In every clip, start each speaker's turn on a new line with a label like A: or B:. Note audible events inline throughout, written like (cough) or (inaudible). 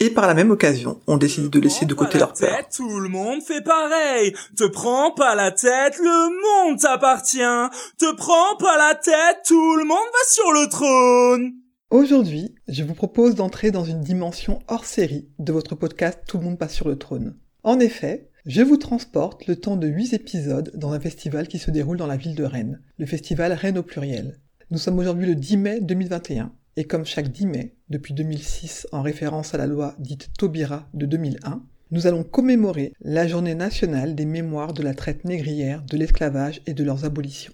A: Et par la même occasion, on décide de laisser de côté leur peur.
B: Tout le monde fait pareil. Te prends pas la tête, le monde t'appartient. Te prends pas la tête, tout le monde va sur le trône.
A: Aujourd'hui, je vous propose d'entrer dans une dimension hors série de votre podcast Tout le monde passe sur le trône. En effet, je vous transporte le temps de 8 épisodes dans un festival qui se déroule dans la ville de Rennes, le festival Rennes au pluriel. Nous sommes aujourd'hui le 10 mai 2021 et comme chaque 10 mai, depuis 2006 en référence à la loi dite Taubira de 2001, nous allons commémorer la journée nationale des mémoires de la traite négrière, de l'esclavage et de leurs abolitions.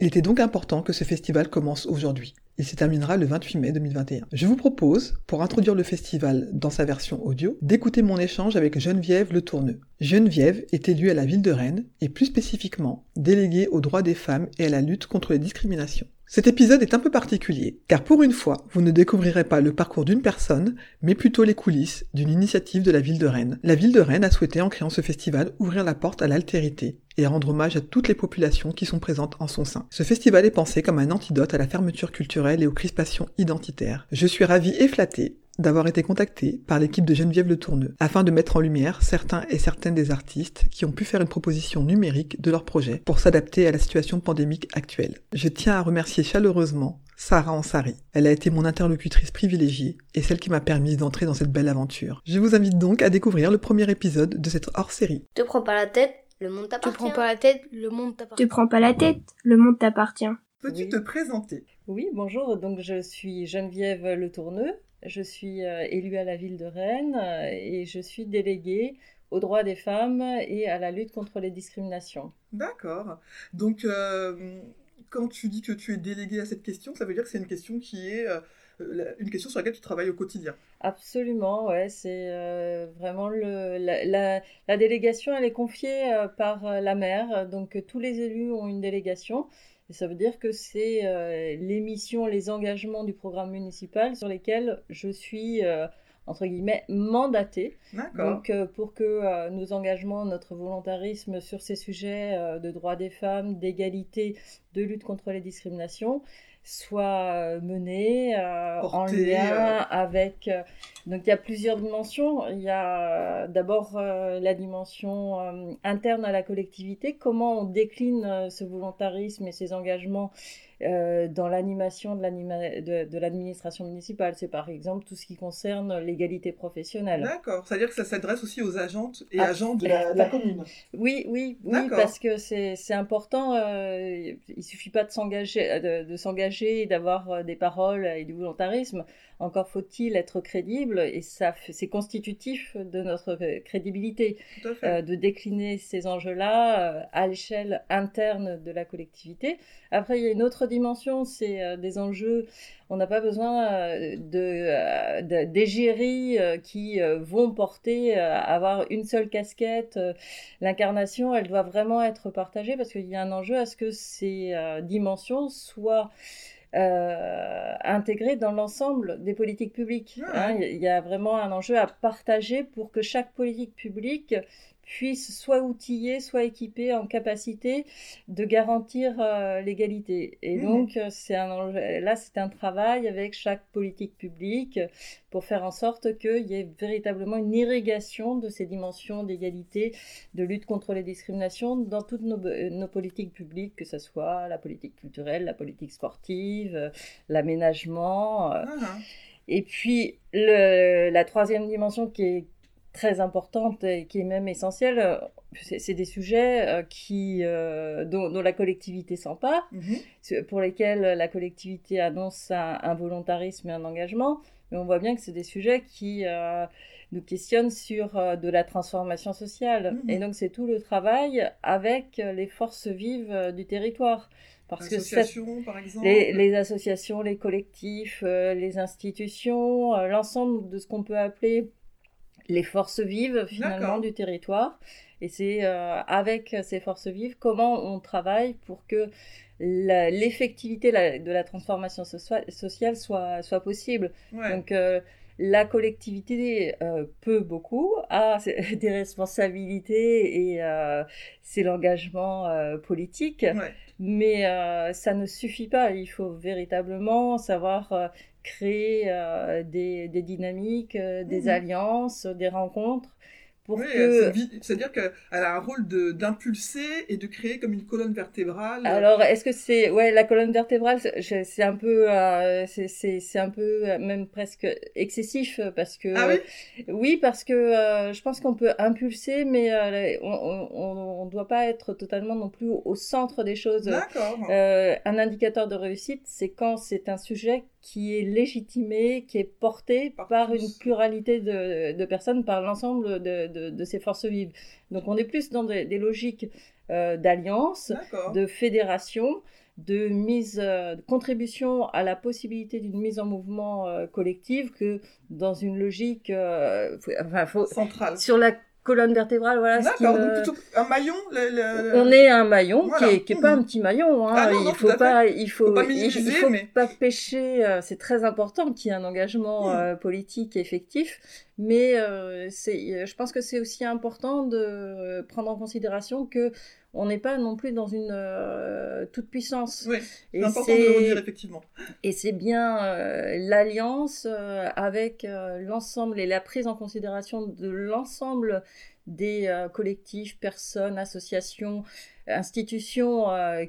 A: Il était donc important que ce festival commence aujourd'hui. Il se terminera le 28 mai 2021. Je vous propose, pour introduire le festival dans sa version audio, d'écouter mon échange avec Geneviève Le Tourneux. Geneviève est élue à la ville de Rennes et plus spécifiquement déléguée aux droits des femmes et à la lutte contre les discriminations. Cet épisode est un peu particulier, car pour une fois, vous ne découvrirez pas le parcours d'une personne, mais plutôt les coulisses d'une initiative de la ville de Rennes. La ville de Rennes a souhaité, en créant ce festival, ouvrir la porte à l'altérité et rendre hommage à toutes les populations qui sont présentes en son sein. Ce festival est pensé comme un antidote à la fermeture culturelle et aux crispations identitaires. Je suis ravie et flattée d'avoir été contacté par l'équipe de Geneviève Le Tourneux afin de mettre en lumière certains et certaines des artistes qui ont pu faire une proposition numérique de leur projet pour s'adapter à la situation pandémique actuelle. Je tiens à remercier chaleureusement Sarah Ansari. Elle a été mon interlocutrice privilégiée et celle qui m'a permis d'entrer dans cette belle aventure. Je vous invite donc à découvrir le premier épisode de cette hors-série.
C: Te prends pas la tête, le monde t'appartient.
D: Te prends pas la tête, le monde t'appartient.
E: Te prends pas la tête, le monde t'appartient.
A: Peux-tu
F: Oui.
A: te présenter?
F: Oui, bonjour. Donc je suis Geneviève Le Tourneux. Je suis euh, élue à la ville de Rennes euh, et je suis déléguée aux droits des femmes et à la lutte contre les discriminations.
A: D'accord. Donc, euh, quand tu dis que tu es délégué à cette question, ça veut dire que c'est une question qui est euh, une question sur laquelle tu travailles au quotidien.
F: Absolument, ouais, c'est euh, vraiment le, la, la- la délégation, elle est confiée par la maire, donc tous les élus ont une délégation. Et ça veut dire que c'est euh, les missions, les engagements du programme municipal sur lesquels je suis, euh, entre guillemets, mandatée.
A: D'accord.
F: Donc, euh, pour que nos engagements, notre volontarisme sur ces sujets de droits des femmes, d'égalité, de lutte contre les discriminations, soit euh, menés euh, en lien
A: euh.
F: avec. euh, donc, il y a plusieurs dimensions. Il y a d'abord euh, la dimension euh, interne à la collectivité, comment on décline ce volontarisme et ces engagements euh, dans l'animation de l'administration municipale. C'est par exemple tout ce qui concerne l'égalité professionnelle.
A: D'accord. C'est-à-dire que ça s'adresse aussi aux agentes et
F: Ah,
A: agents de la, de la commune.
F: Oui, oui, oui, parce que c'est important. euh, il suffit pas de s'engager, de, de s'engager et d'avoir euh, des paroles et du volontarisme. Encore faut-il être crédible et ça, c'est constitutif de notre euh, crédibilité
A: à
F: euh, de décliner ces enjeux-là euh, à l'échelle interne de la collectivité. Après, il y a une autre dimension, c'est euh, des enjeux. On n'a pas besoin de d'égéries qui vont porter euh, avoir une seule casquette. L'incarnation, elle doit vraiment être partagée parce qu'il y a un enjeu à ce que ces dimensions soient euh, intégrées dans l'ensemble des politiques publiques.
A: Ouais.
F: hein. Il y a vraiment un enjeu à partager pour que chaque politique publique puisse soit outiller, soit équiper en capacité de garantir euh, l'égalité. Et
A: Mhm.
F: donc, euh, c'est un enjeu- là, c'est un travail avec chaque politique publique pour faire en sorte qu'il y ait véritablement une irrigation de ces dimensions d'égalité, de lutte contre les discriminations dans toutes nos, euh, nos politiques publiques, que ce soit la politique culturelle, la politique sportive, l'aménagement.
A: Ah,
F: et puis, le, la troisième dimension qui est très importante et qui est même essentielle, c'est des sujets euh, qui, euh, dont, dont la collectivité s'empare,
A: mhm.
F: pour lesquels la collectivité annonce un, un volontarisme et un engagement. Mais on voit bien que c'est des sujets qui euh, nous questionnent sur euh, de la transformation sociale.
A: Mhm.
F: Et donc, c'est tout le travail avec les forces vives du territoire. Parce que cette
A: Association, par exemple.
F: les, les associations, les collectifs, les institutions, l'ensemble de ce qu'on peut appeler les forces vives finalement du territoire. Et c'est avec ces forces vives comment on travaille pour que l'effectivité de la transformation sociale soit, soit possible. Donc la collectivité euh, peut beaucoup, a (laughs) des responsabilités et euh, c'est l'engagement euh, politique, mais ça ne suffit pas. Il faut véritablement savoir créer des, dynamiques, des mmh alliances, des rencontres
A: oui, c'est-à-dire qu'elle a un rôle d'impulser et de créer comme une colonne vertébrale.
F: Alors, est-ce que c'est ouais la colonne vertébrale, c'est un peu euh, c'est un peu euh, même presque excessif parce que
A: ah oui,
F: oui parce que euh, je pense qu'on peut impulser, mais on ne doit pas être totalement non plus au, centre des choses.
A: D'accord.
F: un indicateur de réussite, c'est quand c'est un sujet qui est légitimé, qui est porté par, une pluralité de, de personnes, par l'ensemble de, de, de, ces forces vives. Donc on est plus dans des, logiques euh, d'alliance, de fédération, de mise, euh, de contribution à la possibilité d'une mise en mouvement euh, collective que dans une logique
A: enfin, faut, centrale.
F: sur la colonne vertébrale, voilà.
A: D'accord, donc plutôt un maillon.
F: On est un maillon qui est, qui est pas mmh. un petit maillon. Hein.
A: Ah non,
F: il faut pas, il faut,
A: pas
F: il, faut pas pêcher. Euh, c'est très important qu'il y ait un engagement mmh. euh, politique effectif, mais euh, c'est, je pense que c'est aussi important de prendre en considération que on n'est pas non plus dans une euh, toute puissance.
A: Oui, c'est important de le redire effectivement.
F: Et c'est bien euh, l'alliance euh, avec l'ensemble et la prise en considération de l'ensemble des collectifs, personnes, associations, institutions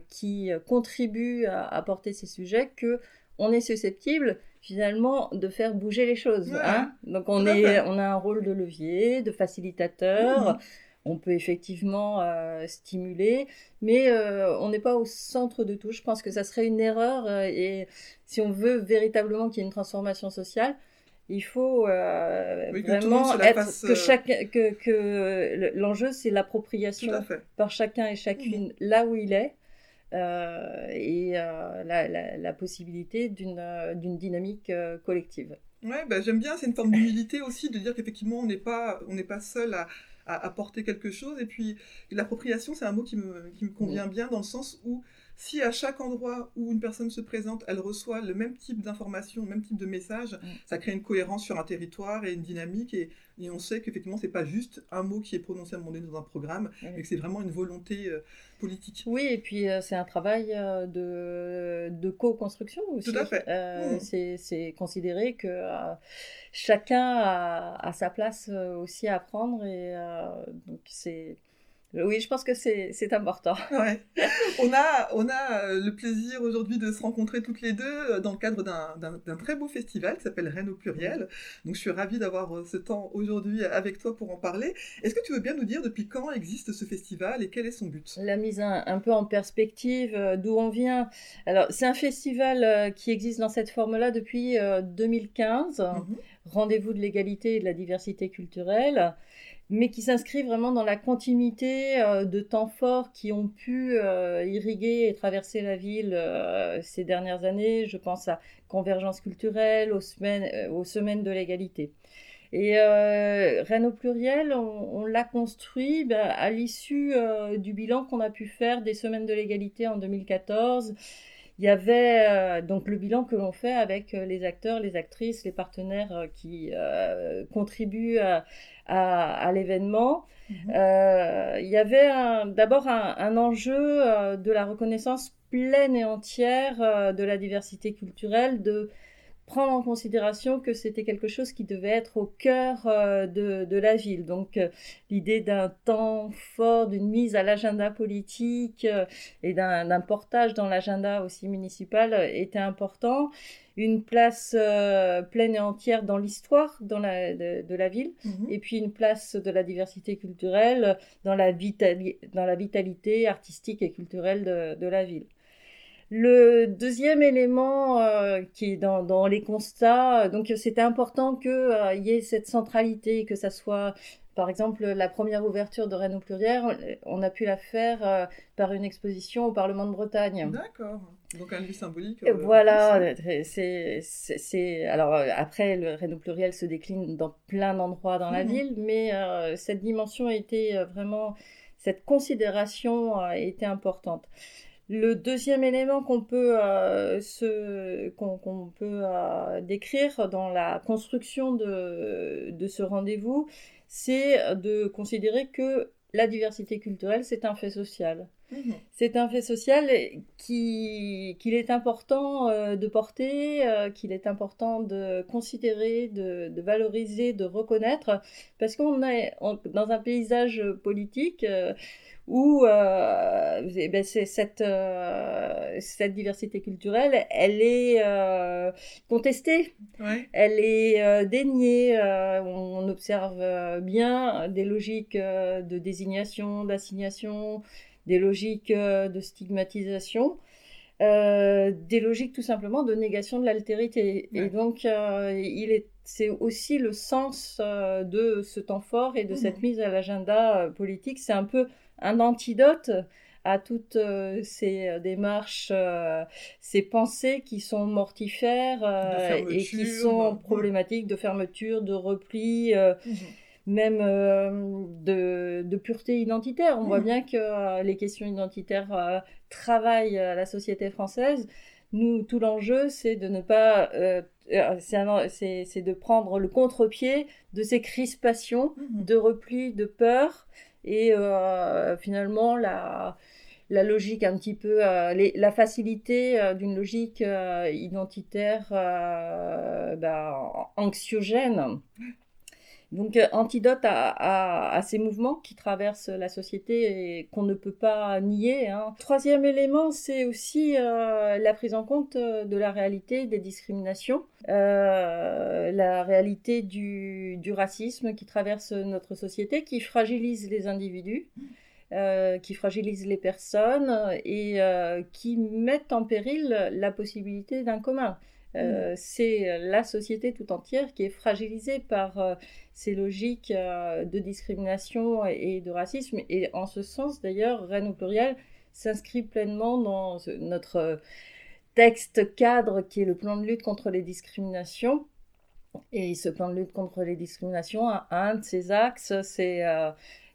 F: qui contribuent à, à, porter ces sujets que on est susceptible finalement de faire bouger les choses. Hein Donc on, est, on a un rôle de levier, de facilitateur. Mmh on peut effectivement euh, stimuler, mais euh, on n'est pas au centre de tout. Je pense que ça serait une erreur euh, et si on veut véritablement qu'il y ait une transformation sociale, il faut vraiment être que chaque que, que l'enjeu c'est l'appropriation par chacun et chacune mmh. là où il est. et la, la, possibilité d'une dynamique collective.
A: Ouais, bah, j'aime bien, c'est une forme d'humilité aussi de dire qu'effectivement on n'est pas on pas seul à, à apporter quelque chose. Et puis l'appropriation, c'est un mot qui me, qui me convient bien dans le sens où si à chaque endroit où une personne se présente, elle reçoit le même type d'information, le même type de message, mm. ça crée une cohérence sur un territoire et une dynamique. Et, et on sait qu'effectivement, c'est pas juste un mot qui est prononcé à un moment donné dans un programme, mais que c'est vraiment une volonté euh, politique.
F: Oui, et puis euh, c'est un travail euh, de, de co-construction aussi.
A: Tout à fait.
F: Mm. C'est considérer que chacun a, a, sa place aussi à prendre. Et donc, c'est oui, je pense que c'est important. (laughs)
A: Ouais. On a, on a euh, le plaisir aujourd'hui de se rencontrer toutes les deux euh, dans le cadre d'un très beau festival qui s'appelle Rennes au pluriel. Donc je suis ravie d'avoir euh, ce temps aujourd'hui avec toi pour en parler. Est-ce que tu veux bien nous dire depuis quand existe ce festival et quel est son but?
F: La mise un, peu en perspective d'où on vient. Alors c'est un festival qui existe dans cette forme-là depuis 2015. Mhm. Rendez-vous de l'égalité et de la diversité culturelle mais qui s'inscrit vraiment dans la continuité euh, de temps forts qui ont pu euh, irriguer et traverser la ville euh, ces dernières années. Je pense à Convergence culturelle, aux semaines, de l'égalité. Et Rennes au pluriel, on, l'a construit ben, à l'issue du bilan qu'on a pu faire des semaines de l'égalité en 2014 il y avait donc le bilan que l'on fait avec les acteurs, les actrices, les partenaires qui contribuent à, à, l'événement. Mhm. Euh, il y avait d'abord un, enjeu euh, de la reconnaissance pleine et entière euh, de la diversité culturelle, de prendre en considération que c'était quelque chose qui devait être au cœur de, de, la ville. Donc l'idée d'un temps fort, d'une mise à l'agenda politique et d'un portage dans l'agenda aussi municipal était important une place euh, pleine et entière dans l'histoire dans la, de, la ville, mhm. et puis une place de la diversité culturelle dans la, dans la vitalité artistique et culturelle de, de la ville. Le deuxième élément euh, qui est dans, dans, les constats, donc c'était important qu'il euh, y ait cette centralité, que ça soit par exemple, la première ouverture de Rennes au pluriel, on a pu la faire euh, par une exposition au Parlement de Bretagne.
A: D'accord. Donc un lieu symbolique.
F: Euh, voilà. C'est alors après le Rennes au pluriel se décline dans plein d'endroits dans la mhm. ville, mais cette dimension a été vraiment cette considération a été importante. Le deuxième élément qu'on peut, euh, qu'on, peut euh, décrire dans la construction de, de ce rendez-vous, c'est de considérer que la diversité culturelle, c'est un fait social. (laughs) C'est un fait social qui, qu'il est important euh, de porter, qu'il est important de considérer, de, de, valoriser, de reconnaître, parce qu'on est dans un paysage politique où euh, eh ben cette, euh, cette diversité culturelle, elle est euh, contestée, elle est euh, déniée. Euh, on observe bien des logiques de désignation, d'assignation, des logiques de stigmatisation. des logiques tout simplement de négation de l'altérité. Et donc, il est, c'est aussi le sens de ce temps fort et de cette mise à l'agenda politique. C'est un peu un antidote à toutes euh, ces euh, démarches, euh, ces pensées qui sont mortifères et qui sont problématiques de fermeture, de repli, mhm. Même de, pureté identitaire. On voit mhm. bien que les questions identitaires travaillent à la société française. Nous, tout l'enjeu, c'est de ne pas c'est de prendre le contre-pied de ces crispations, mhm. de repli, de peur, et euh, finalement la, la logique un petit peu, euh, la facilité euh, d'une logique identitaire bah, anxiogène. Donc, antidote à, ces mouvements qui traversent la société et qu'on ne peut pas nier. Hein. Troisième élément, c'est aussi la prise en compte de la réalité des discriminations, la réalité du, racisme qui traverse notre société, qui fragilise les individus. Euh, qui fragilise les personnes et euh, qui mettent en péril la possibilité d'un commun. Euh, mm. C'est la société tout entière qui est fragilisée par ces logiques de discrimination et de racisme. Et en ce sens, d'ailleurs, Rennes au pluriel s'inscrit pleinement dans notre texte cadre qui est le plan de lutte contre les discriminations. Et ce plan de lutte contre les discriminations, un de ses axes, c'est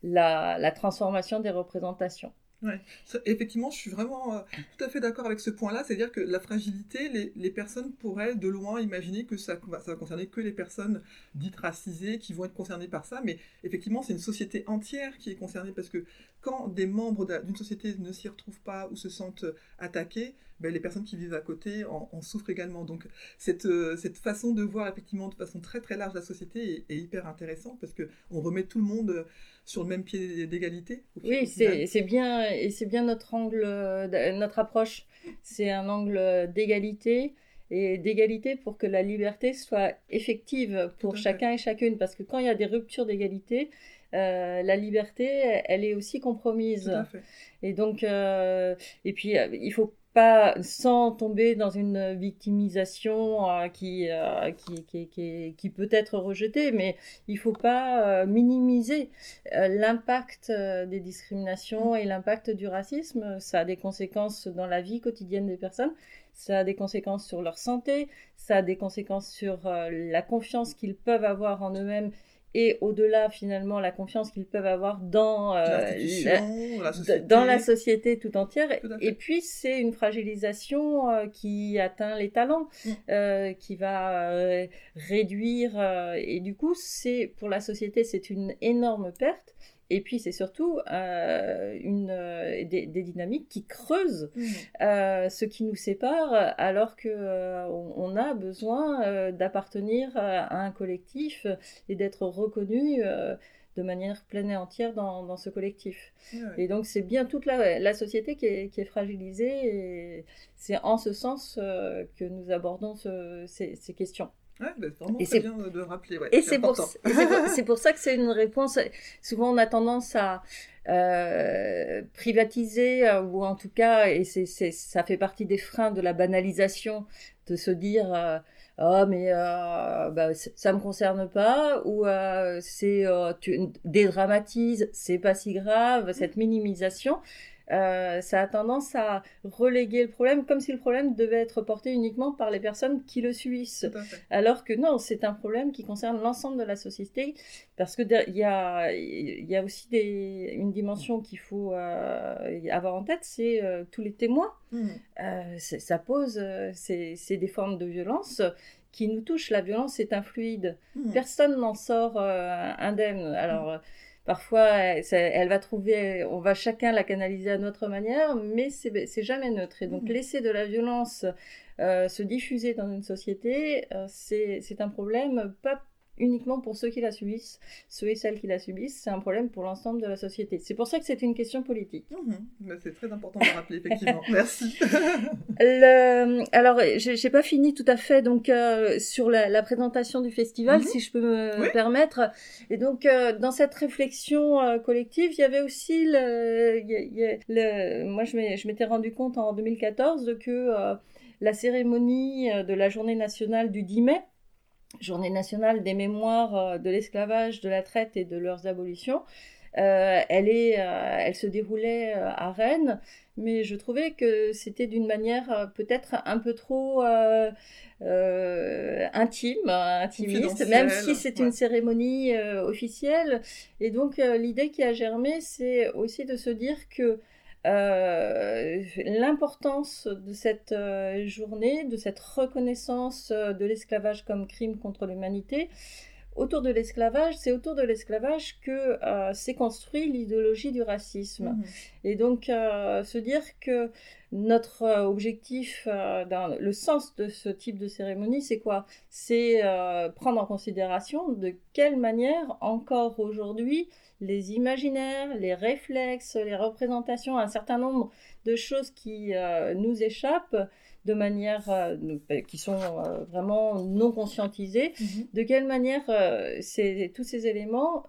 F: la, transformation des représentations.
A: Ouais. effectivement, je suis vraiment euh, tout à fait d'accord avec ce point-là. C'est-à-dire que la fragilité, les, personnes pourraient de loin imaginer que ça, ça va concerner que les personnes dites racisées qui vont être concernées par ça. Mais effectivement, c'est une société entière qui est concernée parce que quand des membres d'une société ne s'y retrouvent pas ou se sentent attaqués, ben, les personnes qui vivent à côté en, souffrent également. Donc cette, euh, cette façon de voir effectivement de façon très très large la société est, hyper intéressante parce qu'on remet tout le monde sur le même pied d'égalité.
F: Oui, c'est bien, et c'est bien notre angle, euh, notre approche. C'est un angle d'égalité et d'égalité pour que la liberté soit effective pour chacun et chacune. Parce que quand il y a des ruptures d'égalité, euh, la liberté, elle est aussi compromise. Tout à fait. Et donc, euh, et puis, il faut pas sans tomber dans une victimisation euh, qui, euh, qui, qui, qui, qui, peut être rejetée, mais il faut pas euh, minimiser l'impact des discriminations et l'impact du racisme. Ça a des conséquences dans la vie quotidienne des personnes, ça a des conséquences sur leur santé, ça a des conséquences sur la confiance qu'ils peuvent avoir en eux-mêmes et au-delà finalement la confiance qu'ils peuvent avoir dans euh, la, dans la société tout entière. Et puis c'est une fragilisation euh, qui atteint les talents mm. euh, qui va réduire et du coup c'est pour la société c'est une énorme perte et puis, c'est surtout euh, une, euh, des, dynamiques qui creusent mmh. euh, ce qui nous sépare, alors qu'on on a besoin d'appartenir à un collectif et d'être reconnu de manière pleine et entière dans, dans ce collectif. Et donc, c'est bien toute la, la société qui est, qui est, fragilisée, et c'est en ce sens que nous abordons ce, ces, ces questions.
A: Ouais, bah, vraiment et très bien de rappeler. Ouais,
F: et c'est pour, (laughs) pour, ça que c'est une réponse. Souvent, on a tendance à euh, privatiser, euh, ou en tout cas, et c'est, ça fait partie des freins de la banalisation, de se dire. Euh, oh mais euh, bah, ça me concerne pas ou euh, c'est euh, tu dédramatises c'est pas si grave cette minimisation euh, ça a tendance à reléguer le problème comme si le problème devait être porté uniquement par les personnes qui le subissent. Alors que non, c'est un problème qui concerne l'ensemble de la société parce que il y a, y a aussi des, une dimension qu'il faut euh, avoir en tête, c'est euh, tous les témoins. Mmh. ça pose, c'est des formes de violence qui nous touchent. La violence est un fluide. Mmh. Personne n'en sort indemne. Alors. Mmh. Parfois, elle, va trouver, on va chacun la canaliser à notre manière, mais c'est jamais neutre. Et donc, mmh. laisser de la violence euh, se diffuser dans une société, euh, c'est un problème pas uniquement pour ceux qui la subissent, ceux et celles qui la subissent, c'est un problème pour l'ensemble de la société. C'est pour ça que c'est une question politique.
A: Mmh. c'est très important de rappeler, effectivement. (laughs) Merci.
F: le, alors, j'ai pas fini tout à fait donc euh, sur la, présentation du festival, mmh. si je peux me permettre. Et donc, euh, dans cette réflexion euh, collective, il y avait aussi le, le moi, je m'étais rendu compte en 2014 que la cérémonie de la journée nationale du 10 mai, journée nationale des mémoires euh, de l'esclavage, de la traite et de leurs abolitions. Euh, elle, est, euh, elle se déroulait à Rennes, mais je trouvais que c'était d'une manière peut-être un peu trop intime, intimiste, même si c'est une cérémonie officielle. Et donc l'idée qui a germé, c'est aussi de se dire que euh, l'importance de cette euh, journée, de cette reconnaissance euh, de l'esclavage comme crime contre l'humanité. Autour de l'esclavage, c'est autour de l'esclavage que s'est construit l'idéologie du racisme. Mmh. Et donc, se dire que notre objectif, dans le sens de ce type de cérémonie, c'est quoi? C'est prendre en considération de quelle manière, encore aujourd'hui, les imaginaires, les réflexes, les représentations, un certain nombre de choses qui euh, nous échappent de manière euh, bah, qui sont euh, vraiment non conscientisées, mhm. de quelle manière tous ces éléments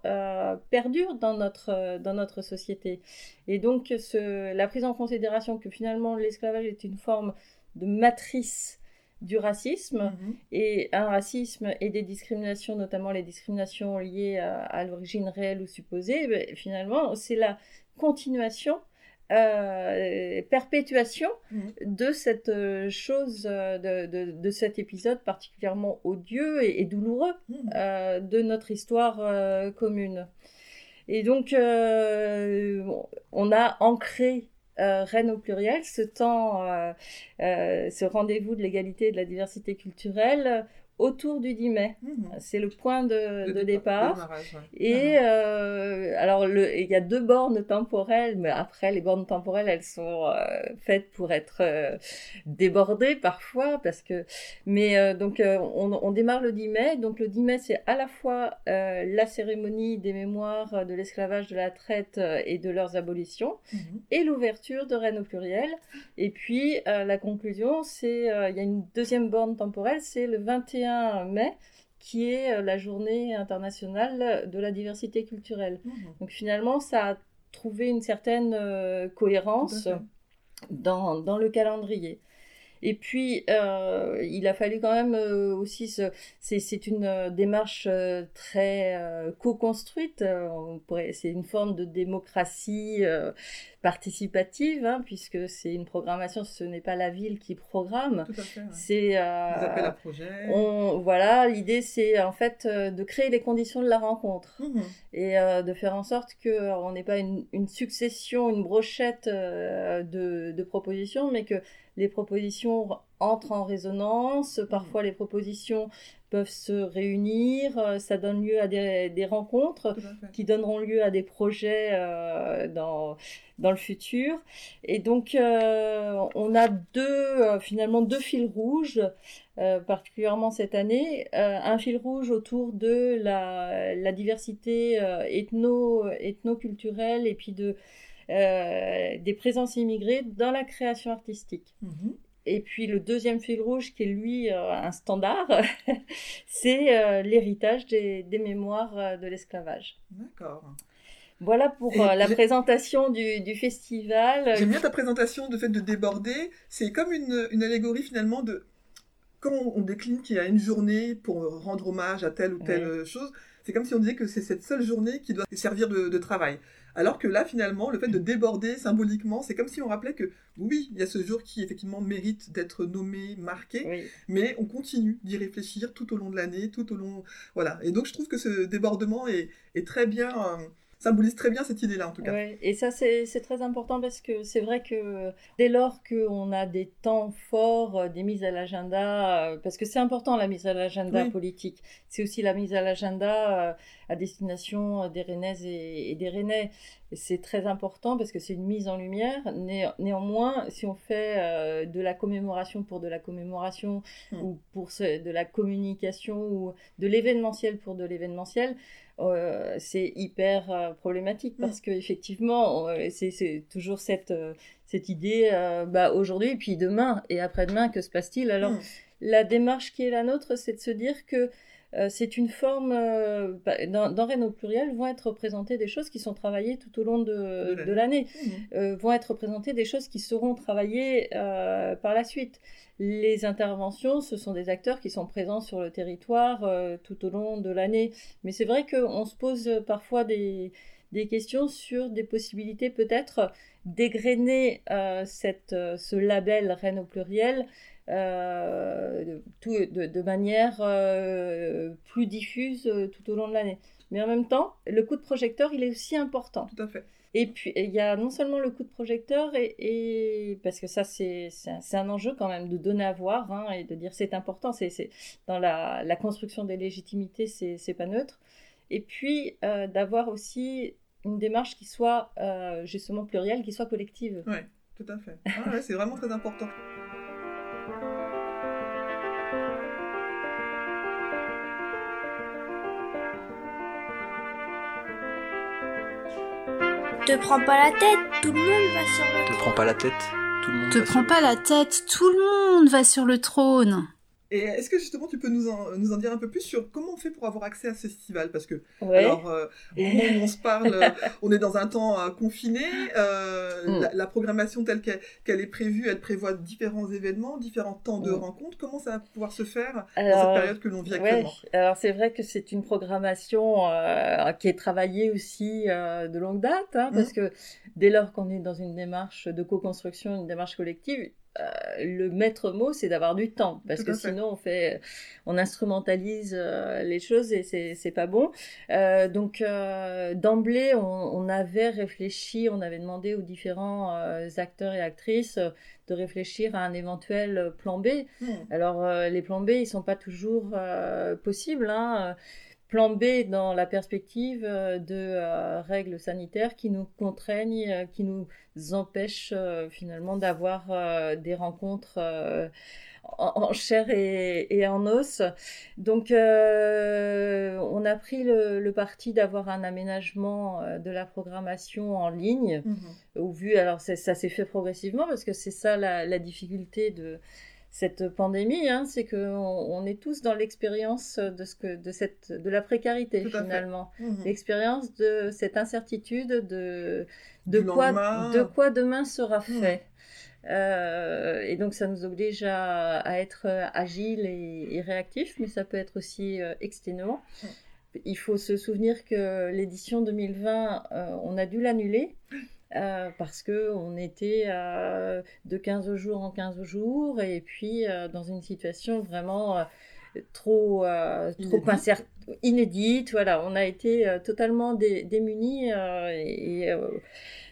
F: perdurent dans notre, dans notre société. Et donc ce, la prise en considération que finalement l'esclavage est une forme de matrice du racisme mhm. et un racisme et des discriminations, notamment les discriminations liées à, l'origine réelle ou supposée, ben, finalement, c'est la continuation, euh, perpétuation mhm. de cette euh, chose, euh, de, de, cet épisode particulièrement odieux et, douloureux mhm. de notre histoire commune. Et donc, on a ancré euh, Rennes au pluriel, ce temps, euh, euh, ce rendez-vous de l'égalité et de la diversité culturelle autour du 10 mai. Mhm. C'est le point de, départ. Et euh, alors, il y a deux bornes temporelles, mais après, les bornes temporelles, elles sont euh, faites pour être euh, débordées parfois, parce que. Mais donc, on, démarre le 10 mai. Donc, le 10 mai, c'est à la fois la cérémonie des mémoires de l'esclavage, de la traite et de leurs abolitions, mhm. et l'ouverture de Rennes au pluriel. Et puis, la conclusion, c'est il y a une deuxième borne temporelle, c'est le 21 mai, qui est euh, la journée internationale de la diversité culturelle. Mmh. Donc finalement, ça a trouvé une certaine euh, cohérence dans, dans, le calendrier. Et puis, euh, il a fallu quand même euh, aussi, c'est une euh, démarche très co-construite, c'est une forme de démocratie participative, hein, puisque c'est une programmation, ce n'est pas la ville qui programme. C'est
A: à projet.
F: On, voilà, l'idée c'est en fait de créer les conditions de la rencontre mmh et de faire en sorte qu'on n'ait pas une, une, succession, une brochette de, de propositions, mais que les propositions entrent en résonance, parfois les propositions peuvent se réunir, euh, ça donne lieu à des, rencontres qui donneront lieu à des projets euh, dans, dans le futur. Et donc, euh, on a deux, finalement deux fils rouges, particulièrement cette année. un fil rouge autour de la, la diversité ethno, ethno-culturelle et puis de des présences immigrées dans la création artistique. Mhm. Et puis le deuxième fil rouge, qui est lui euh, un standard, (laughs) c'est euh, l'héritage des, mémoires de l'esclavage.
A: D'accord.
F: Voilà pour la présentation du, festival.
A: J'aime bien ta présentation de fait de déborder. C'est comme une, une, allégorie finalement de quand on décline qu'il y a une journée pour rendre hommage à telle ou telle chose, c'est comme si on disait que c'est cette seule journée qui doit servir de, travail. Alors que là, finalement, le fait de déborder symboliquement, c'est comme si on rappelait que oui, il y a ce jour qui effectivement mérite d'être nommé, marqué, mais on continue d'y réfléchir tout au long de l'année, tout au long, voilà. Et donc je trouve que ce débordement est, très bien. Euh, symbolise très bien cette idée-là en tout cas.
F: Ouais, et ça c'est très important parce que c'est vrai que dès lors qu'on a des temps forts, euh, des mises à l'agenda, euh, parce que c'est important la mise à l'agenda politique, c'est aussi la mise à l'agenda euh, à destination des Rennaises et, des Rennais. C'est très important parce que c'est une mise en lumière. néanmoins, si on fait de la commémoration pour de la commémoration hmm. ou pour de la communication ou de l'événementiel pour de l'événementiel, euh, c'est hyper euh, problématique parce mm. que effectivement euh, c'est toujours cette cette idée bah, aujourd'hui et puis demain et après-demain que se passe-t-il? Alors mm. la démarche qui est la nôtre c'est de se dire que c'est une forme, bah, dans, dans pluriel, vont être représentées des choses qui sont travaillées tout au long de, de l'année, mm. vont être représentées des choses qui seront travaillées par la suite. Les interventions, ce sont des acteurs qui sont présents sur le territoire euh, tout au long de l'année. Mais c'est vrai qu'on se pose parfois des, questions sur des possibilités peut-être d'égrener euh, euh, ce label Rennes au pluriel de, manière plus diffuse tout au long de l'année. Mais en même temps, le coup de projecteur, il est aussi important.
A: Tout à fait.
F: Et puis, il y a non seulement le coup de projecteur, et, parce que ça, c'est un, enjeu quand même de donner à voir hein, et de dire c'est important. C'est Dans la, la, construction des légitimités, c'est pas neutre. Et puis, euh, d'avoir aussi une démarche qui soit euh, justement plurielle, qui soit collective.
A: Oui, tout à fait. Ah c'est vraiment très important.
C: Te prends pas la tête, tout le monde va sur le
G: trône. Te prends pas la tête, tout le monde.
H: Te prends pas la tête, tout le monde va sur le trône.
A: Et est-ce que justement tu peux nous en, nous en dire un peu plus sur fait pour avoir accès à ce festival Parce que, alors, euh, au moment où on se parle, (laughs) on est dans un temps euh, confiné. Euh, mm. la, programmation telle qu'elle est prévue, elle prévoit différents événements, différents temps de mm. rencontres. Comment ça va pouvoir se faire dans cette période que l'on vit actuellement?
F: Alors, c'est vrai que c'est une programmation qui est travaillée aussi de longue date, hein, parce mm. que dès lors qu'on est dans une démarche de co-construction, une démarche collective, euh, le maître mot, c'est d'avoir du temps, parce que sinon on fait, on instrumentalise euh, les choses et c'est pas bon. Euh, donc d'emblée, on, avait réfléchi, on avait demandé aux différents acteurs et actrices de réfléchir à un éventuel plan B. Hmm. Alors les plans B, ils sont pas toujours possibles. Hein plan B dans la perspective euh, de euh, règles sanitaires qui nous contraignent, euh, qui nous empêchent finalement d'avoir des rencontres en, chair et, en os. Donc, on a pris le, parti d'avoir un aménagement de la programmation en ligne, mmh vu, alors ça s'est fait progressivement parce que c'est ça la difficulté de cette pandémie, hein, c'est qu'on on est tous dans l'expérience de ce que de cette de la précarité finalement, mhm. l'expérience de cette incertitude de de quoi de quoi demain sera mhm. fait. Euh, et donc ça nous oblige à, être agile et, et, réactif, mais ça peut être aussi euh, exténuant. Il faut se souvenir que l'édition 2020, euh, on a dû l'annuler euh, parce que on était euh, de 15 jours en 15 jours et puis euh, dans une situation vraiment trop trop inédite. inédite voilà on a été totalement démunis et, et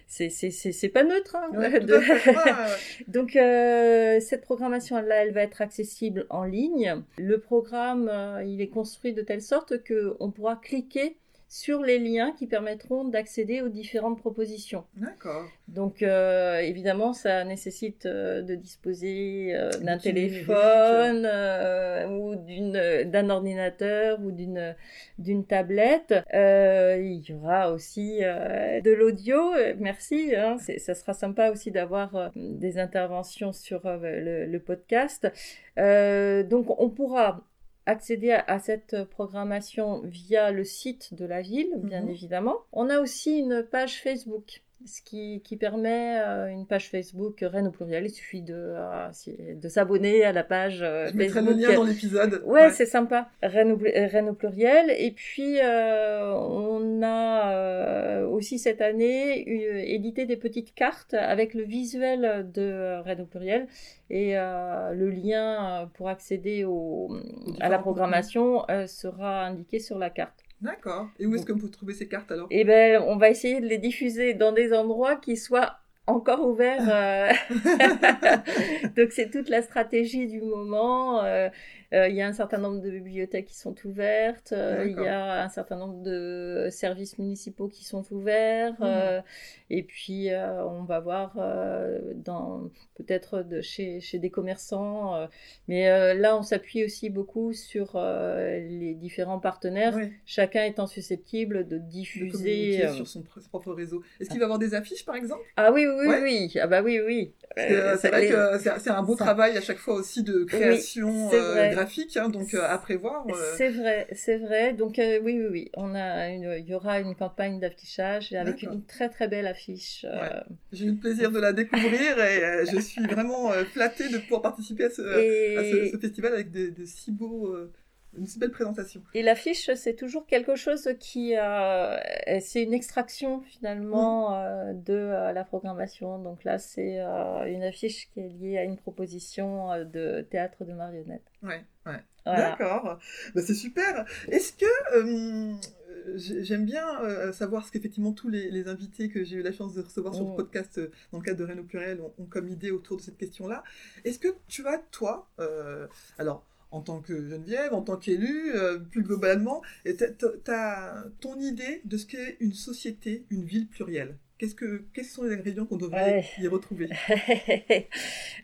F: c'est pas neutre. Hein, (laughs) (laughs) Donc cette programmation là, elle va être accessible en ligne. Le programme, il est construit de telle sorte que on pourra cliquer sur les liens qui permettront d'accéder aux différentes propositions.
A: D'accord.
F: Donc euh, évidemment, ça nécessite euh, de disposer euh, d'un téléphone ou d'un ordinateur ou d'une d'une tablette. il y aura aussi de l'audio. Merci. Hein, ça sera sympa aussi d'avoir des interventions sur le, le, podcast. donc on pourra accéder à, cette programmation via le site de la ville, bien mhm. évidemment. On a aussi une page Facebook ce qui, qui permet euh, une page Facebook Rennes au pluriel. Il suffit de, euh, de s'abonner à la page euh,
A: Je mettrai
F: Facebook.
A: le lien dans l'épisode.
F: Ouais, c'est sympa. Rennes au, pl- Rennes au pluriel. Et puis, euh, on a aussi cette année édité des petites cartes avec le visuel de Rennes au pluriel et le lien pour accéder au, à la programmation sera indiqué sur la carte.
A: D'accord. Et où est-ce qu'on peut trouver ces cartes alors?
F: Eh ben, on va essayer de les diffuser dans des endroits qui soient encore ouverts. euh. (laughs) (laughs) Donc, c'est toute la stratégie du moment. Euh, Il y a un certain nombre de bibliothèques qui sont ouvertes. euh, Il y a un certain nombre de services municipaux qui sont ouverts. Euh, et puis, euh, on va voir euh, dans peut-être de chez, chez des commerçants. euh, mais euh, là, on s'appuie aussi beaucoup sur euh, les différents partenaires chacun étant susceptible de diffuser. euh,
A: sur son pr- propre réseau. Est-ce qu'il va y avoir des affiches par exemple?
F: Ah oui, oui, oui,
A: Ouais.
F: oui. Ah bah oui, oui. Euh,
A: C'est vrai
F: les-
A: que c'est un beau
F: ça-
A: travail à chaque fois aussi de création euh,
F: vrai.
A: Graphique, hein, donc euh, à prévoir. euh,
F: C'est vrai, c'est vrai. Donc euh, oui, oui, oui. On a une, il y aura une campagne d'affichage avec une très très belle affiche.
A: J'ai eu le plaisir de la découvrir et je suis vraiment flattée de pouvoir participer à ce,
F: et...
A: à ce, ce festival avec de, de si beaux, une si belle présentation.
F: Et l'affiche, c'est toujours quelque chose qui, euh, c'est une extraction finalement euh, de euh, la programmation. Donc là, c'est une affiche qui est liée à une proposition de théâtre de marionnettes.
A: Ouais.
F: Voilà.
A: D'accord, Bah, c'est super. Est-ce que euh, j'ai- j'aime bien euh, savoir ce qu'effectivement tous les, les invités que j'ai eu la chance de recevoir sur le
F: Mm.
A: podcast euh, dans le cadre de Renault Pluriel ont, ont comme idée autour de cette question-là. Est-ce que tu as, toi, euh, alors en tant que Geneviève, en tant qu'élue, euh, plus globalement, t'as- t'as ton idée de ce qu'est une société, une ville plurielle? Qu'est-ce que, quels sont les ingrédients qu'on devrait
F: Ouais.
A: y retrouver? (laughs)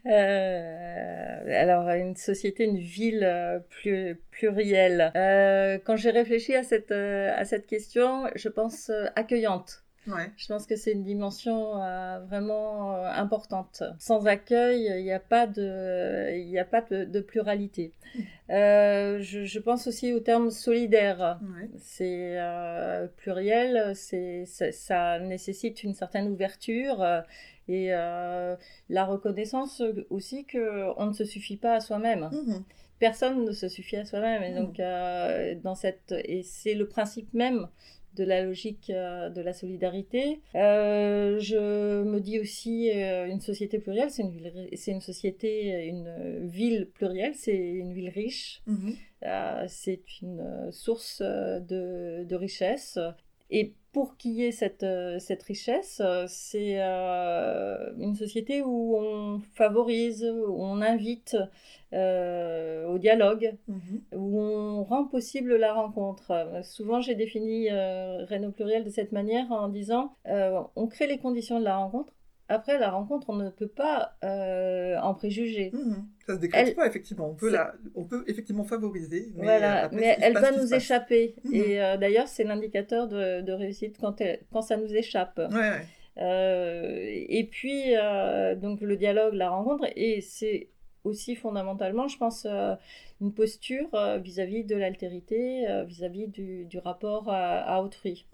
F: Euh, alors, une société, une ville euh, plus, plurielle. Euh, quand j'ai réfléchi à cette, euh, à cette question, je pense accueillante.
A: Ouais.
F: Je pense que c'est une dimension euh, vraiment euh, importante. Sans accueil, il n'y a pas de, il n'y a pas de, de pluralité. (laughs) Euh, je, je pense aussi au terme solidaire.
A: Ouais.
F: C'est pluriel, c'est, ça, nécessite une certaine ouverture et la reconnaissance aussi que on ne se suffit pas à soi-même.
A: Mhm.
F: Personne ne se suffit à soi-même et donc euh, dans cette et c'est le principe même de la logique euh, de la solidarité. Euh, je me dis aussi euh, une société plurielle, c'est une une société, une ville plurielle, c'est une ville riche.
A: Mhm.
F: Euh, c'est une source de, de richesse. Et pour qu'il y ait cette, euh, cette richesse, euh, c'est euh, une société où on favorise, où on invite euh, au dialogue,
A: Mhm.
F: où on rend possible la rencontre. Souvent, j'ai défini euh, au pluriel de cette manière en disant on crée les conditions de la rencontre. Après la rencontre, on ne peut pas euh, en préjuger.
A: Mhm. Ça se décrète
F: Elle-
A: pas, effectivement. On peut,
F: c'est-
A: la... on peut effectivement favoriser, mais, euh,
F: voilà,
A: après,
F: mais elle
A: passe
F: va nous échapper.
A: Mhm.
F: Et euh, d'ailleurs, c'est l'indicateur de, de réussite quand, elle- quand ça nous échappe.
A: Ouais, ouais.
F: Euh, et puis, euh, donc le dialogue, la rencontre, et c'est aussi fondamentalement, je pense, euh, une posture euh, vis-à-vis de l'altérité, euh, vis-à-vis du, du rapport à, à autrui.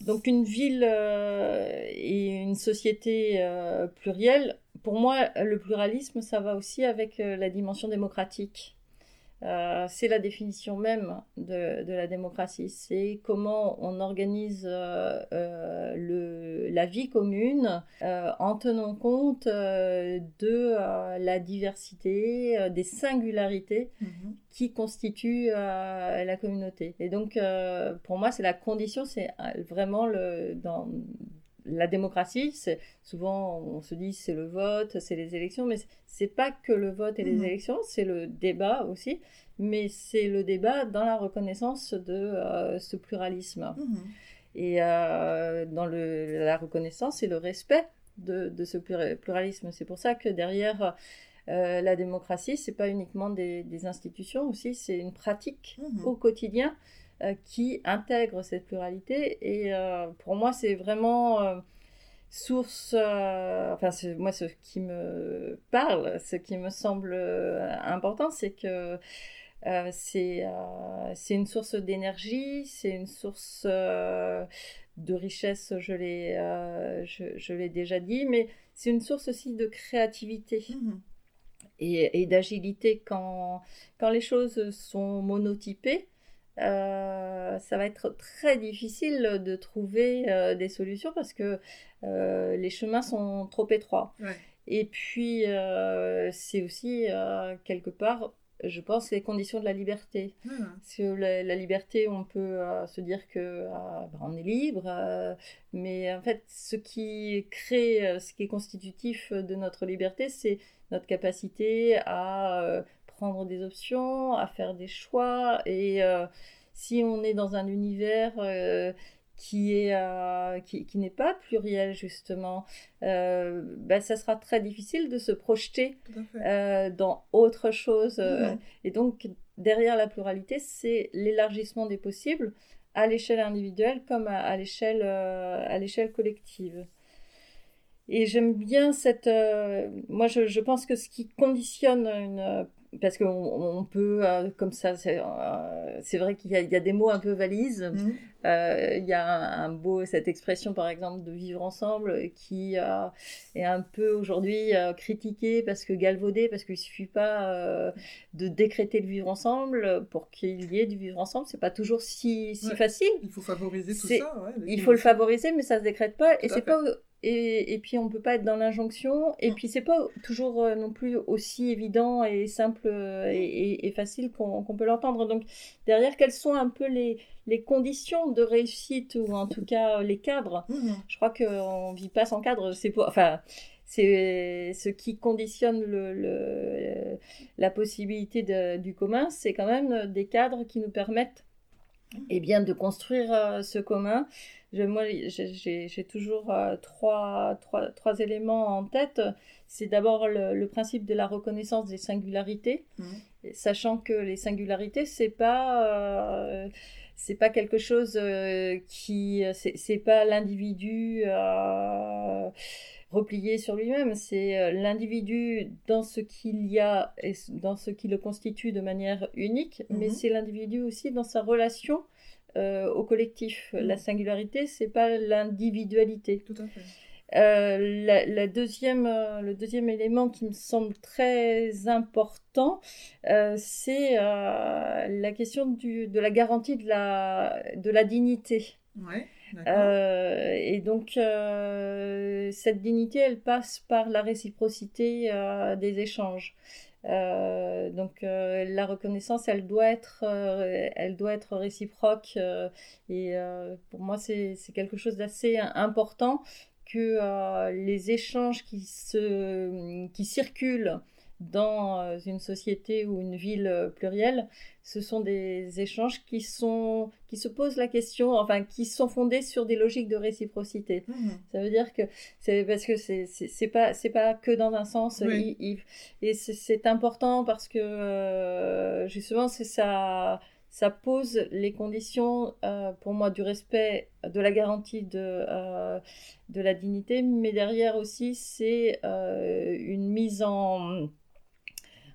F: Donc une ville euh, et une société euh, plurielle, pour moi, le pluralisme, ça va aussi avec euh, la dimension démocratique. Euh, c'est la définition même de, de la démocratie. C'est comment on organise euh, euh, le, la vie commune en tenant compte de la diversité, des singularités
A: Mhm.
F: qui constitue euh, la communauté. Et donc, pour moi, c'est la condition, c'est vraiment le, dans la démocratie. C'est souvent, on se dit, c'est le vote, c'est les élections, mais c'est- pas que le vote et les
A: Mhm.
F: élections, c'est le débat aussi, mais c'est le débat dans la reconnaissance de euh, ce pluralisme
A: Mhm.
F: et euh, dans le, la reconnaissance et le respect de, de ce plura- pluralisme. C'est pour ça que derrière euh, la démocratie, c'est pas uniquement des, des institutions aussi, c'est une pratique
A: Mhm.
F: au quotidien qui intègre cette pluralité. Et euh, pour moi, c'est vraiment euh, source, euh, enfin, c'est- moi, ce qui me parle, ce qui me semble euh, important, c'est que euh, c'est euh, c'est une source d'énergie, c'est une source euh, de richesse, je l'ai, je, l'ai déjà dit, mais c'est une source aussi de créativité. Mhm. Et, et d'agilité quand, quand les choses sont monotypées, euh, ça va être très difficile de trouver euh, des solutions parce que euh, les chemins sont trop étroits. Et puis, c'est aussi quelque part, je pense, les conditions de la liberté. Sur la, liberté, on peut se dire que bah, on est libre, mais en fait, ce qui crée, ce qui est constitutif de notre liberté, c'est notre capacité à prendre des options, à faire des choix. Et euh, si on est dans un univers euh, qui est euh, qui, qui n'est pas pluriel justement, ben, ça sera très difficile de se projeter dans autre chose. Et donc derrière la pluralité, c'est l'élargissement des possibles à l'échelle individuelle comme à, l'échelle à l'échelle collective. Et j'aime bien cette. moi, je, je, pense que ce qui conditionne une parce qu'on on peut, euh, comme ça, c'est euh, vrai qu'il y, y, a des mots un peu valises. Mmh. Euh, il y a un, beau, cette expression par exemple de vivre ensemble qui est un peu aujourd'hui critiquée parce que galvaudée, parce qu'il ne suffit pas de décréter le vivre ensemble pour qu'il y ait du vivre ensemble. C'est pas toujours si, si facile.
A: Il faut favoriser tout ça. Ouais,
F: il faut le favoriser, mais ça se décrète pas. et c'est pas et, puis on peut pas être dans l'injonction. Et puis c'est pas toujours euh, non plus aussi évident et simple euh, et, facile qu'on peut l'entendre. Donc derrière quelles sont un peu les, les conditions de réussite ou en tout cas les cadres? Mmh (laughs) je crois qu'on vit pas sans cadre. C'est enfin c'est ce qui conditionne le, la possibilité de, du commun c'est quand même des cadres qui nous permettent et eh bien, de construire euh, ce commun moi, j'ai toujours euh, trois, trois, trois, éléments en tête. C'est d'abord le, principe de la reconnaissance des singularités, mmh. sachant que les singularités, c'est pas euh, c'est pas quelque chose euh, qui c'est pas l'individu replié sur lui-même, c'est l'individu dans ce qu'il y a et dans ce qui le constitue de manière unique, mais mmh. c'est l'individu aussi dans sa relation euh, au collectif. Mm. La singularité, c'est pas l'individualité.
A: Tout à fait.
F: Euh, la, deuxième, euh, le deuxième élément qui me semble très important, c'est la question du, de la garantie de la, de la dignité.
A: Ouais,
F: et donc, cette dignité, elle passe par la réciprocité des échanges. Euh, donc euh, la reconnaissance, elle doit être, euh, elle doit être réciproque. et pour moi, c'est quelque chose d'assez important que les échanges qui, se, qui circulent dans euh, une société ou une ville euh, plurielle, ce sont des échanges qui sont qui se posent la question, enfin qui sont fondés sur des logiques de réciprocité. Mmh. Ça veut dire que c'est parce que c'est c'est pas c'est pas que dans un sens et c'est important parce que euh, justement c'est ça ça pose les conditions pour moi du respect de la garantie de, de la dignité, mais derrière aussi c'est une mise en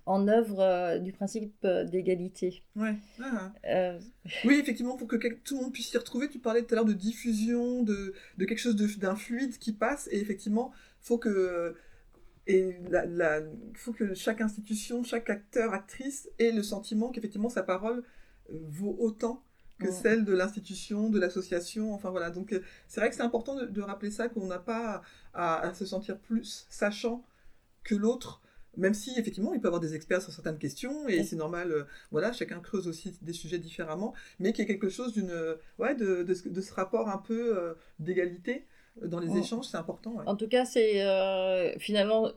F: en œuvre euh, du principe euh, d'égalité.
A: Ouais. Ah. Euh, oui, effectivement, pour que tout le monde puisse s'y retrouver, tu parlais tout à l'heure de diffusion, de, de quelque chose d'un fluide qui passe, et effectivement, faut que et la, faut que chaque institution, chaque acteur, actrice ait le sentiment qu'effectivement sa parole vaut autant que celle de l'institution, de l'association, enfin voilà. Donc c'est vrai que c'est important de, rappeler ça, qu'on n'a pas à, se sentir plus sachant que l'autre même si effectivement il peut avoir des experts sur certaines questions et c'est normal euh, voilà chacun creuse aussi des sujets différemment mais qu'il y ait quelque chose d'une ouais de, de, de, ce rapport un peu euh, d'égalité euh, dans les échanges c'est important
F: en tout cas c'est finalement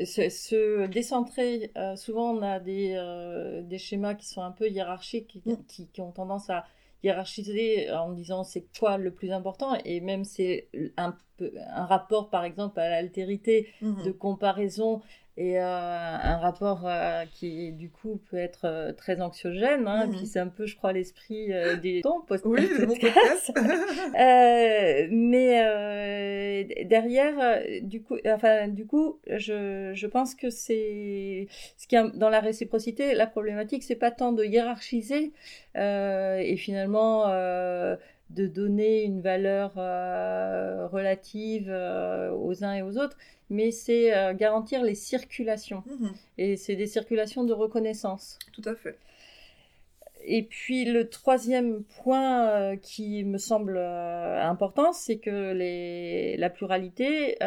F: se décentrer souvent on a des, des schémas qui sont un peu hiérarchiques mm. qui, qui, ont tendance à hiérarchiser en disant c'est quoi le plus important et même c'est un rapport par exemple à l'altérité mm-hmm. de comparaison et euh, un rapport euh, qui du coup peut être euh, très anxiogène hein, puis mhm. c'est un peu je crois l'esprit des temps post
A: oui,
F: podcast (laughs) mais derrière du coup enfin du coup je, je pense que c'est ce qui est dans la réciprocité la problématique c'est pas tant de hiérarchiser et finalement de donner une valeur euh, relative euh, aux uns et aux autres, mais c'est euh, garantir les circulations.
A: Mhm.
F: Et c'est des circulations de reconnaissance.
A: Tout à fait.
F: Et puis le troisième point qui me semble important, c'est que les, la pluralité,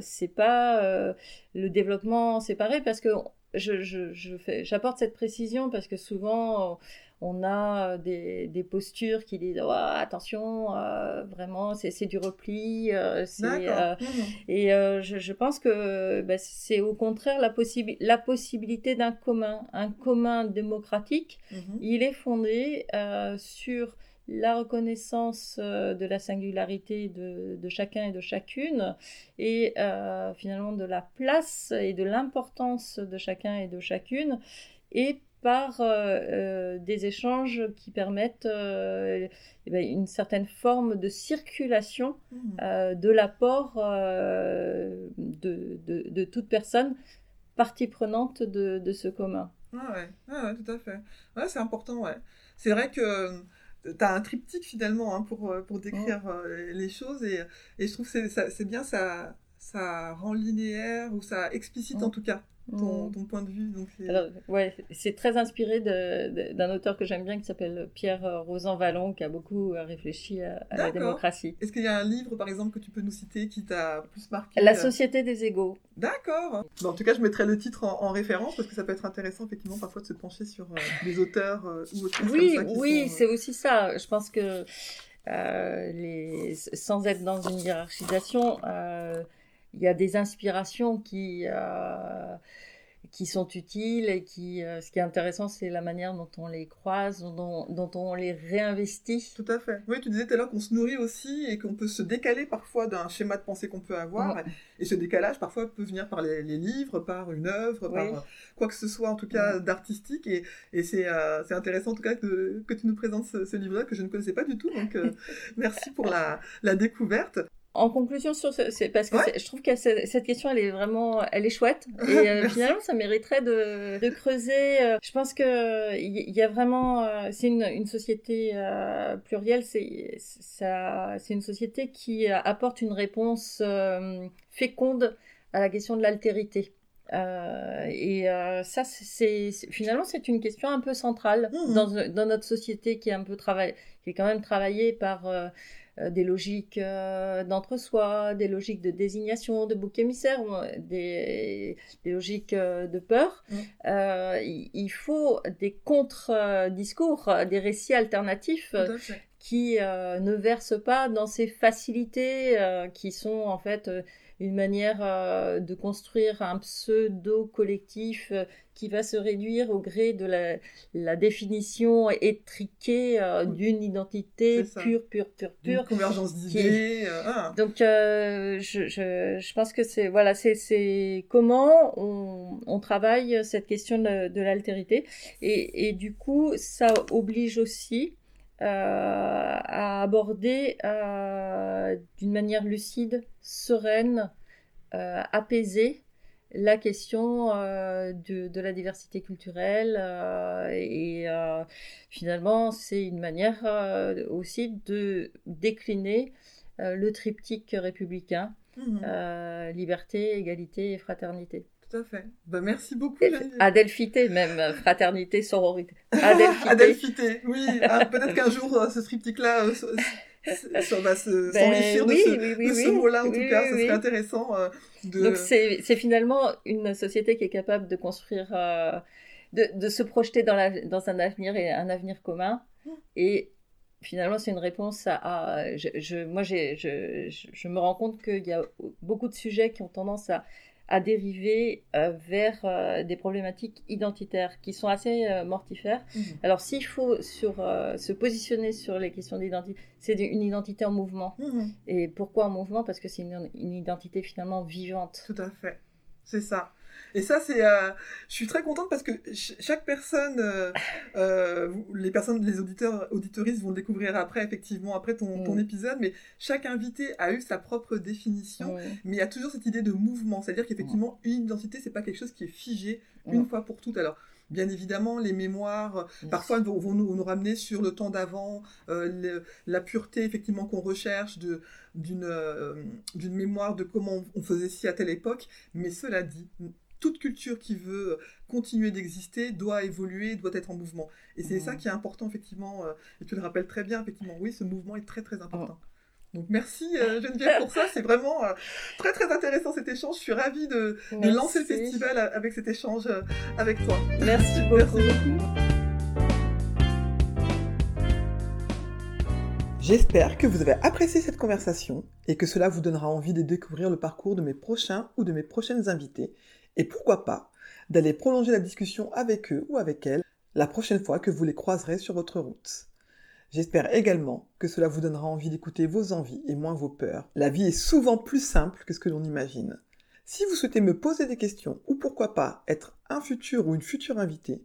F: c'est pas le développement séparé, parce que je, je, je fais, j'apporte cette précision parce que souvent on a des, des postures qui disent oh, attention, euh, vraiment c'est, c'est du repli, euh, euh.
A: Mhm.
F: et euh, je, je pense que bah, c'est au contraire la, la possibilité d'un commun, un commun démocratique.
A: Mhm.
F: Il est fondé euh, sur la reconnaissance euh, de la singularité de, de chacun et de chacune et euh, finalement de la place et de l'importance de chacun et de chacune et par euh, euh, des échanges qui permettent euh, eh ben, une certaine forme de circulation euh, de l'apport de, de, de toute personne partie prenante de, de ce commun.
A: Ah ouais, ah ouais, tout à fait. Ouais, c'est important, ouais. C'est vrai que tu as un triptyque finalement hein, pour, pour décrire les choses et, et je trouve que c'est bien, ça, ça rend linéaire ou ça explicite en tout cas ton,
F: Mm.
A: ton point de vue. Donc c'est-
F: Alors, ouais, c'est très inspiré d'un auteur que j'aime bien qui s'appelle Pierre euh, Rosan Vallon, qui a beaucoup euh, réfléchi à, à la démocratie.
A: Est-ce qu'il y a un livre par exemple que tu peux nous citer qui t'a plus marqué
F: La
A: euh,
F: société des égaux.
A: D'accord. Bon, en tout cas, je mettrai le titre en, en référence parce que ça peut être intéressant effectivement parfois de se pencher sur euh, des auteurs euh, ou autrices
F: Oui,
A: comme ça qui
F: oui,
A: euh,
F: c'est aussi ça. Je pense que les, sans être dans une hiérarchisation, il y a des inspirations qui, euh, qui sont utiles et qui, euh, ce qui est intéressant, c'est la manière dont on les croise, dont, dont on les réinvestit.
A: Tout à fait. Oui, tu disais tout à l'heure qu'on se nourrit aussi et qu'on peut se décaler parfois d'un schéma de pensée qu'on peut avoir. Et ce décalage, parfois, peut venir par les, les livres, par une œuvre,
F: Oui.
A: par euh, quoi que ce soit, en tout cas, d'artistique. Et, et c'est euh, intéressant, en tout cas, que, que tu nous présentes ce, ce livre-là que je ne connaissais pas du tout. Donc, (laughs) merci pour la, la découverte.
F: En conclusion sur ce, c'est parce que
A: Ouais.
F: je trouve que cette question, elle est vraiment, elle est chouette. (laughs) Et euh, finalement, ça mériterait de, de creuser. euh, Je pense que il y, a vraiment, euh, c'est une, une société plurielle. C'est ça, c'est une société qui apporte une réponse féconde à la question de l'altérité. Euh, et euh, ça, c'est finalement, c'est une question un peu centrale
A: Mhm.
F: dans, dans notre société qui est un peu travaillée, qui est quand même travaillée par euh, des logiques euh, d'entre-soi, des logiques de désignation, de bouc émissaire, euh, des, des logiques euh, de peur.
A: Mm.
F: Euh, il, faut des contre-discours, euh, des récits alternatifs euh, qui euh, ne versent pas dans ces facilités euh, qui sont en fait euh, une manière euh, de construire un pseudo-collectif euh, qui va se réduire au gré de la, la définition étriquée euh, d'une identité pure, pure, pure,
A: Une
F: pure.
A: convergence d'idées. ah.
F: Donc, euh, je, je, je pense que c'est voilà, c'est comment on, on travaille cette question de, de l'altérité et, et du coup, ça oblige aussi à aborder euh, d'une manière lucide, sereine, euh, apaisée la question euh, de, de la diversité culturelle euh, et euh, finalement c'est une manière euh, aussi de décliner euh, le triptyque républicain euh, liberté, égalité et fraternité.
A: Tout à fait. Bah, merci beaucoup.
F: Adelphité même, euh, fraternité, sororité. (laughs) Adelphité.
A: Adelphité, oui. Ah, Peut-être qu'un jour, euh, ce triptyque-là euh, so- so- so- va se- (laughs)
F: Ben,
A: s'enrichir de
F: oui,
A: ce,
F: oui, oui,
A: ce
F: oui.
A: mot-là, en
F: Oui,
A: tout cas.
F: oui,
A: Ce
F: oui.
A: serait intéressant euh, de...
F: Donc c'est finalement une société qui est capable de construire, euh, de, de se projeter dans, la, dans un avenir et un avenir commun. Et finalement, c'est une réponse à... à- je, je- moi, je, je me rends compte qu'il y a beaucoup de sujets qui ont tendance à, à dériver euh, vers euh, des problématiques identitaires qui sont assez euh, mortifères.
A: Mhm.
F: Alors s'il faut sur, se positionner sur les questions d'identité, c'est une identité en mouvement.
A: Mhm.
F: Et pourquoi en mouvement? Parce que c'est une, une identité finalement vivante.
A: Tout à fait. C'est ça. Et ça, c'est. euh, je suis très contente parce que ch- chaque personne, euh, euh, les personnes, les auditeurs, auditoristes vont le découvrir après, effectivement, après ton, ton
F: Mm.
A: épisode, mais chaque invité a eu sa propre définition. Mais il y a toujours cette idée de mouvement, c'est-à-dire qu'effectivement, une identité, c'est pas quelque chose qui est figé une fois pour toutes. Alors, bien évidemment, les mémoires, parfois vont, vont nous, nous ramener sur le temps d'avant, euh, le- la pureté effectivement qu'on recherche de- d'une euh, d'une mémoire de comment on faisait ci à telle époque. Mais cela dit, toute culture qui veut continuer d'exister doit évoluer, doit être en mouvement. Et c'est ça qui est important effectivement. euh, et tu le rappelles très bien, effectivement. Oui, ce mouvement est très très important. Donc merci euh, Geneviève pour ça, c'est vraiment euh, très très intéressant cet échange. Je suis ravie de, de
F: Merci.
A: lancer le festival avec cet échange euh, avec toi.
F: Merci
A: Merci
F: beaucoup.
A: beaucoup. J'espère que vous avez apprécié cette conversation et que cela vous donnera envie de découvrir le parcours de mes prochains ou de mes prochaines invités et pourquoi pas d'aller prolonger la discussion avec eux ou avec elles la prochaine fois que vous les croiserez sur votre route. J'espère également que cela vous donnera envie d'écouter vos envies et moins vos peurs. La vie est souvent plus simple que ce que l'on imagine. Si vous souhaitez me poser des questions ou pourquoi pas être un futur ou une future invitée,